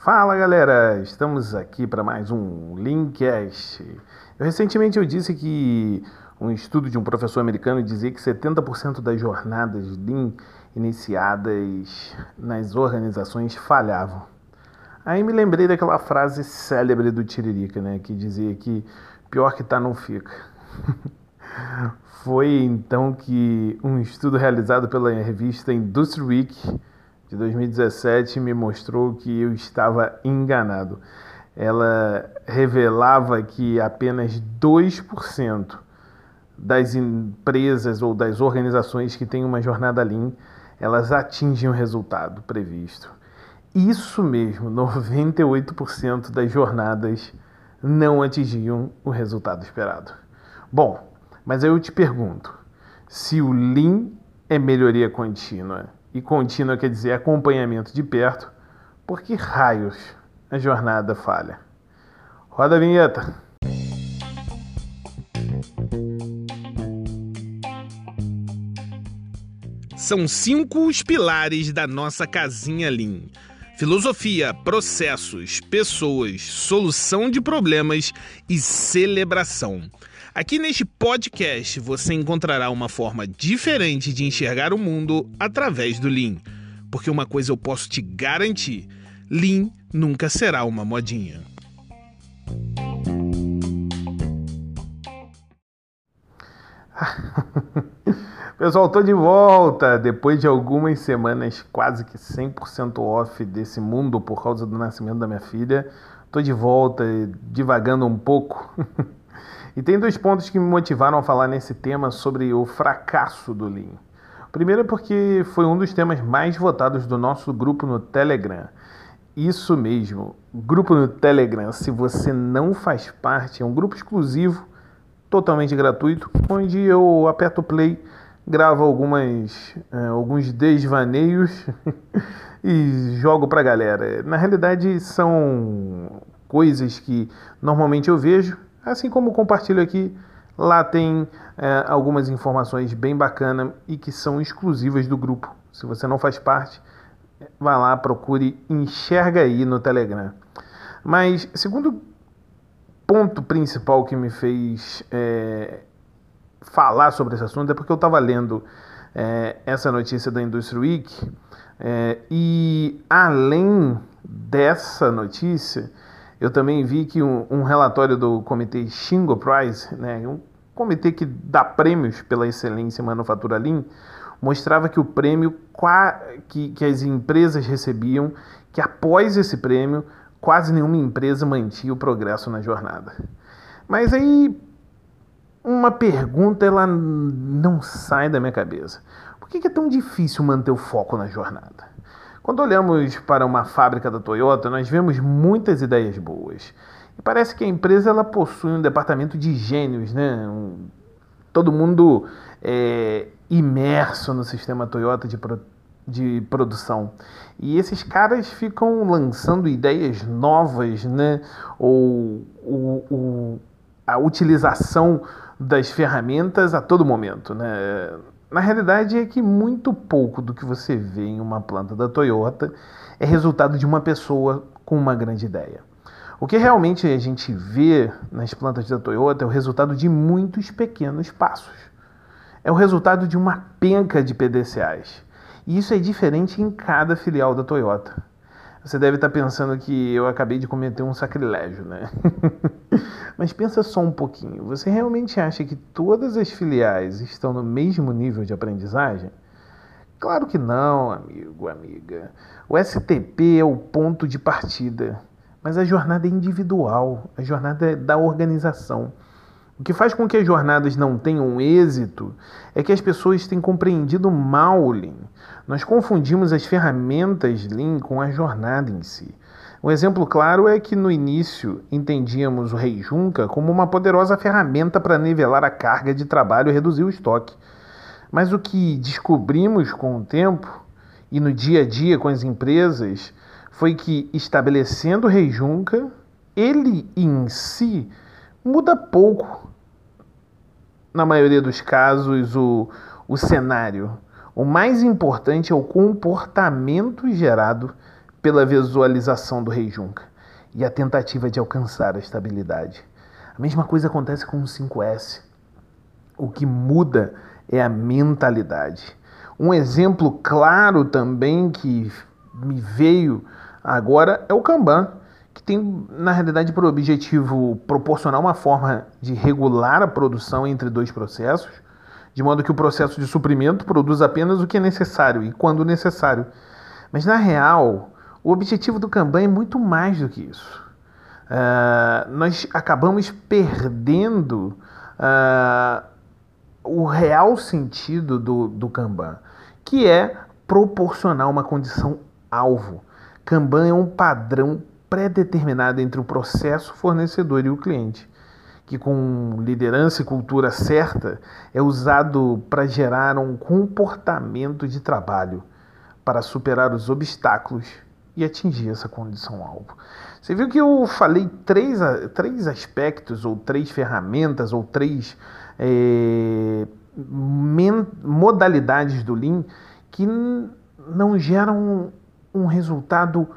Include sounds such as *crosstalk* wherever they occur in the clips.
Fala galera, estamos aqui para mais um Linkcast. Recentemente eu disse que um estudo de um professor americano dizia que 70% das jornadas Lean iniciadas nas organizações falhavam. Aí me lembrei daquela frase célebre do Tiririca, né, que dizia que pior que tá não fica. *laughs* Foi então que um estudo realizado pela revista Industry Week de 2017 me mostrou que eu estava enganado. Ela revelava que apenas 2% das empresas ou das organizações que têm uma jornada Lean, elas atingem o resultado previsto. Isso mesmo, *laughs* 98% das jornadas não atingiam o resultado esperado. Bom, mas eu te pergunto, se o Lean é melhoria contínua, e contínua quer dizer acompanhamento de perto, por que raios a jornada falha? Roda a vinheta. São cinco os pilares da nossa casinha Lean. Filosofia, processos, pessoas, solução de problemas e celebração. Aqui neste podcast você encontrará uma forma diferente de enxergar o mundo através do Lean. Porque uma coisa eu posso te garantir: Lean nunca será uma modinha. *laughs* Pessoal, tô de volta depois de algumas semanas quase que 100% off desse mundo por causa do nascimento da minha filha. Tô de volta, divagando um pouco. *laughs* E tem dois pontos que me motivaram a falar nesse tema sobre o fracasso do Lean. Primeiro é porque foi um dos temas mais votados do nosso grupo no Telegram. Isso mesmo, grupo no Telegram. Se você não faz parte, é um grupo exclusivo, totalmente gratuito, onde eu aperto play, gravo algumas, uh, alguns desvaneios *laughs* e jogo pra galera. Na realidade, são coisas que normalmente eu vejo Assim como compartilho aqui, lá tem é, algumas informações bem bacanas e que são exclusivas do grupo. Se você não faz parte, vá lá, procure, enxerga aí no Telegram. Mas, segundo ponto principal que me fez é, falar sobre esse assunto é porque eu estava lendo é, essa notícia da Industry Week é, e além dessa notícia eu também vi que um, um relatório do comitê Shingo Prize, né, um comitê que dá prêmios pela excelência em manufatura Lean, mostrava que o prêmio que, que as empresas recebiam, que após esse prêmio, quase nenhuma empresa mantinha o progresso na jornada. Mas aí uma pergunta ela não sai da minha cabeça. Por que é tão difícil manter o foco na jornada? Quando olhamos para uma fábrica da Toyota, nós vemos muitas ideias boas. E parece que a empresa ela possui um departamento de gênios, né? Um, todo mundo é, imerso no sistema Toyota de, pro, de produção. E esses caras ficam lançando ideias novas, né? Ou, ou, ou a utilização das ferramentas a todo momento, né? Na realidade é que muito pouco do que você vê em uma planta da Toyota é resultado de uma pessoa com uma grande ideia. O que realmente a gente vê nas plantas da Toyota é o resultado de muitos pequenos passos. É o resultado de uma penca de PDCAs. E isso é diferente em cada filial da Toyota. Você deve estar pensando que eu acabei de cometer um sacrilégio, né? *laughs* Mas pensa só um pouquinho. Você realmente acha que todas as filiais estão no mesmo nível de aprendizagem? Claro que não, amigo, amiga. O STP é o ponto de partida, mas a jornada é individual, a jornada é da organização. O que faz com que as jornadas não tenham êxito é que as pessoas têm compreendido mal o Lean. Nós confundimos as ferramentas Lean com a jornada em si. Um exemplo claro é que no início entendíamos o Rei Junca como uma poderosa ferramenta para nivelar a carga de trabalho e reduzir o estoque. Mas o que descobrimos com o tempo e no dia a dia com as empresas foi que estabelecendo o Rei Junca, ele em si muda pouco na maioria dos casos, o, o cenário. O mais importante é o comportamento gerado pela visualização do Rei Junca e a tentativa de alcançar a estabilidade. A mesma coisa acontece com o 5S. O que muda é a mentalidade. Um exemplo claro também que me veio agora é o Kanban, tem, na realidade, por objetivo proporcionar uma forma de regular a produção entre dois processos, de modo que o processo de suprimento produza apenas o que é necessário e quando necessário. Mas, na real, o objetivo do Kanban é muito mais do que isso. Uh, nós acabamos perdendo uh, o real sentido do, do Kanban, que é proporcionar uma condição alvo. Kanban é um padrão pré-determinado entre o processo fornecedor e o cliente, que com liderança e cultura certa é usado para gerar um comportamento de trabalho para superar os obstáculos e atingir essa condição alvo. Você viu que eu falei três, três aspectos, ou três ferramentas, ou três é, modalidades do Lean que não geram um resultado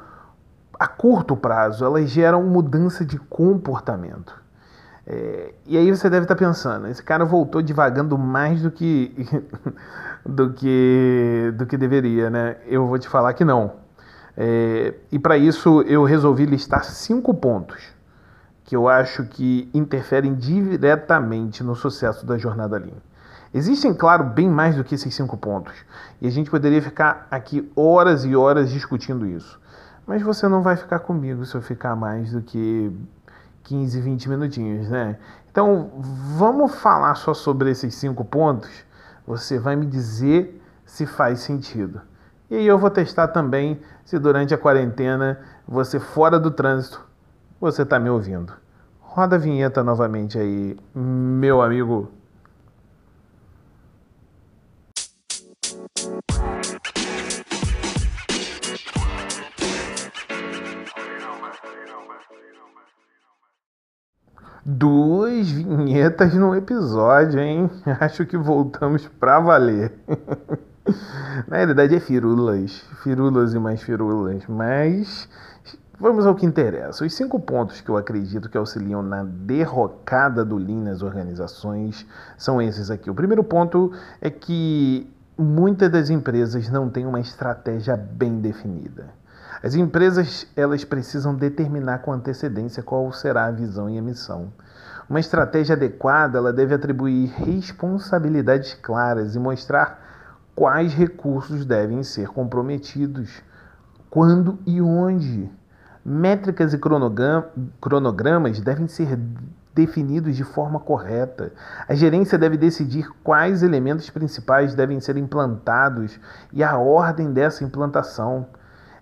a curto prazo, elas geram mudança de comportamento. É, e aí você deve estar pensando, esse cara voltou divagando mais do que *laughs* do que do que deveria, né? Eu vou te falar que não. É, e para isso eu resolvi listar cinco pontos que eu acho que interferem diretamente no sucesso da jornada Lean. Existem, claro, bem mais do que esses cinco pontos, e a gente poderia ficar aqui horas e horas discutindo isso. Mas você não vai ficar comigo se eu ficar mais do que 15, 20 minutinhos, né? Então, vamos falar só sobre esses cinco pontos. Você vai me dizer se faz sentido. E aí eu vou testar também se durante a quarentena, você fora do trânsito, você está me ouvindo. Roda a vinheta novamente aí, meu amigo. Duas vinhetas no episódio, hein? *laughs* Acho que voltamos pra valer. *laughs* Na realidade é firulas, firulas e mais firulas, mas Vamos ao que interessa. Os cinco pontos que eu acredito que auxiliam na derrocada do Lean nas organizações são esses aqui. O primeiro ponto é que muitas das empresas não têm uma estratégia bem definida. As empresas elas precisam determinar com antecedência qual será a visão e a missão. Uma estratégia adequada ela deve atribuir responsabilidades claras e mostrar quais recursos devem ser comprometidos, quando e onde Métricas e cronogramas devem ser definidos de forma correta. A gerência deve decidir quais elementos principais devem ser implantados e a ordem dessa implantação.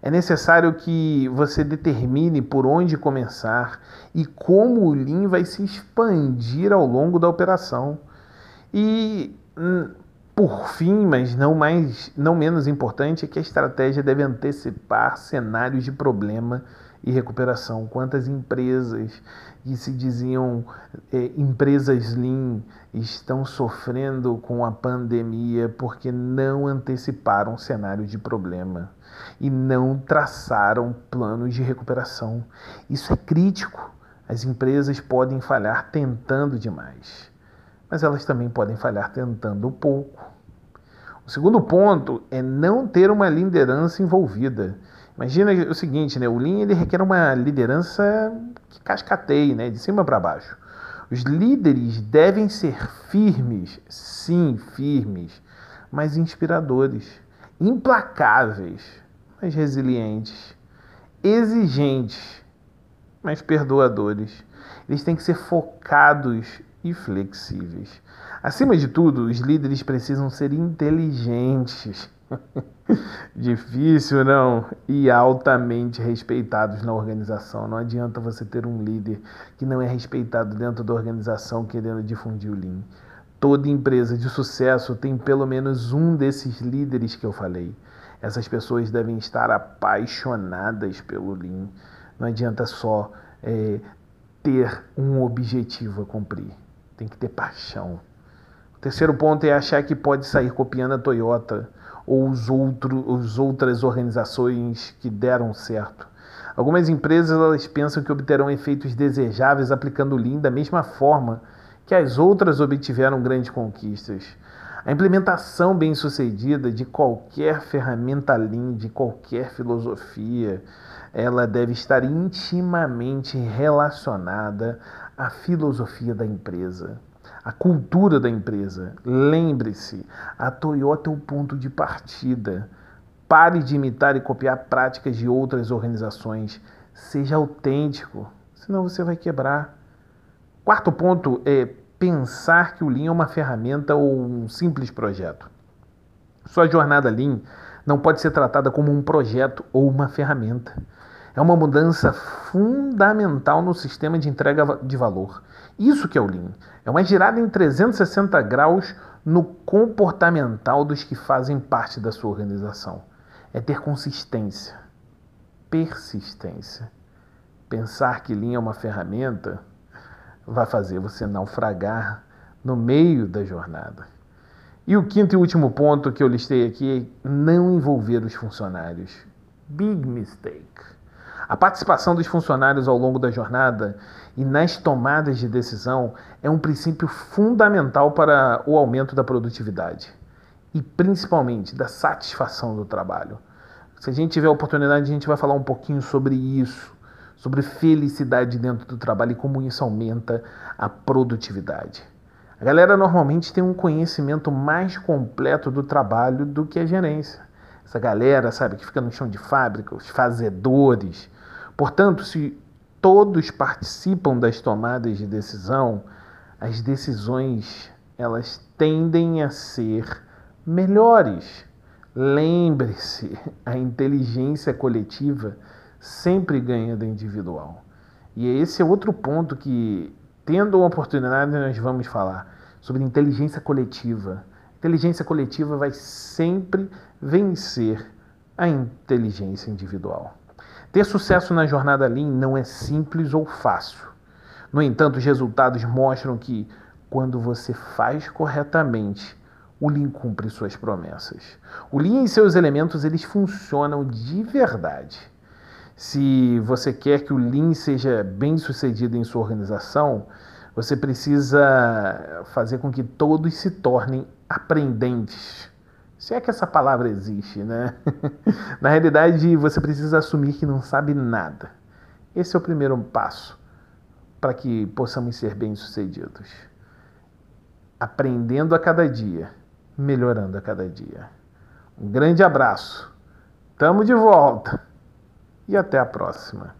É necessário que você determine por onde começar e como o Lean vai se expandir ao longo da operação. E hum, por fim, mas não mais, não menos importante, é que a estratégia deve antecipar cenários de problema e recuperação. Quantas empresas que se diziam é, empresas Lean estão sofrendo com a pandemia porque não anteciparam cenário de problema e não traçaram planos de recuperação. Isso é crítico. As empresas podem falhar tentando demais, mas elas também podem falhar tentando pouco. O segundo ponto é não ter uma liderança envolvida. Imagina o seguinte, né? O Lean ele requer uma liderança que cascateie, né? De cima para baixo. Os líderes devem ser firmes, sim, firmes, mas inspiradores, implacáveis, mas resilientes, exigentes, mas perdoadores. Eles têm que ser focados e flexíveis. Acima de tudo, os líderes precisam ser inteligentes *laughs* Difícil, não? E altamente respeitados na organização. Não adianta você ter um líder que não é respeitado dentro da organização querendo difundir o Lean. Toda empresa de sucesso tem pelo menos um desses líderes que eu falei. Essas pessoas devem estar apaixonadas pelo Lean. Não adianta só é, ter um objetivo a cumprir. Tem que ter paixão. O terceiro ponto é achar que pode sair copiando a Toyota ou os, outro, os outras organizações que deram certo. Algumas empresas elas pensam que obterão efeitos desejáveis aplicando o Lean da mesma forma que as outras obtiveram grandes conquistas. A implementação bem-sucedida de qualquer ferramenta Lean, de qualquer filosofia, ela deve estar intimamente relacionada à filosofia da empresa, à cultura da empresa. Lembre-se, a Toyota é o ponto de partida. Pare de imitar e copiar práticas de outras organizações. Seja autêntico, senão você vai quebrar. Quarto ponto é pensar que o Lean é uma ferramenta ou um simples projeto. Sua jornada Lean não pode ser tratada como um projeto ou uma ferramenta. É uma mudança fundamental no sistema de entrega de valor. Isso que é o Lean. É uma girada em 360 graus no comportamental dos que fazem parte da sua organização. É ter consistência, persistência. Pensar que Lean é uma ferramenta vai fazer você naufragar no meio da jornada. E o quinto e último ponto que eu listei aqui é não envolver os funcionários. Big mistake. A participação dos funcionários ao longo da jornada e nas tomadas de decisão é um princípio fundamental para o aumento da produtividade e principalmente da satisfação do trabalho. Se a gente tiver a oportunidade, a gente vai falar um pouquinho sobre isso sobre felicidade dentro do trabalho e como isso aumenta a produtividade. A galera normalmente tem um conhecimento mais completo do trabalho do que a gerência. Essa galera, sabe, que fica no chão de fábrica, os fazedores. Portanto, se todos participam das tomadas de decisão, as decisões elas tendem a ser melhores. Lembre-se, a inteligência coletiva sempre ganha da individual. E esse é outro ponto que, tendo a oportunidade, nós vamos falar sobre inteligência coletiva. Inteligência coletiva vai sempre vencer a inteligência individual. Ter sucesso na jornada Lean não é simples ou fácil. No entanto, os resultados mostram que, quando você faz corretamente, o Lean cumpre suas promessas. O Lean e seus elementos eles funcionam de verdade. Se você quer que o Lean seja bem sucedido em sua organização, você precisa fazer com que todos se tornem aprendentes. Se é que essa palavra existe, né? *laughs* Na realidade, você precisa assumir que não sabe nada. Esse é o primeiro passo para que possamos ser bem-sucedidos. Aprendendo a cada dia, melhorando a cada dia. Um grande abraço. Tamo de volta e até a próxima.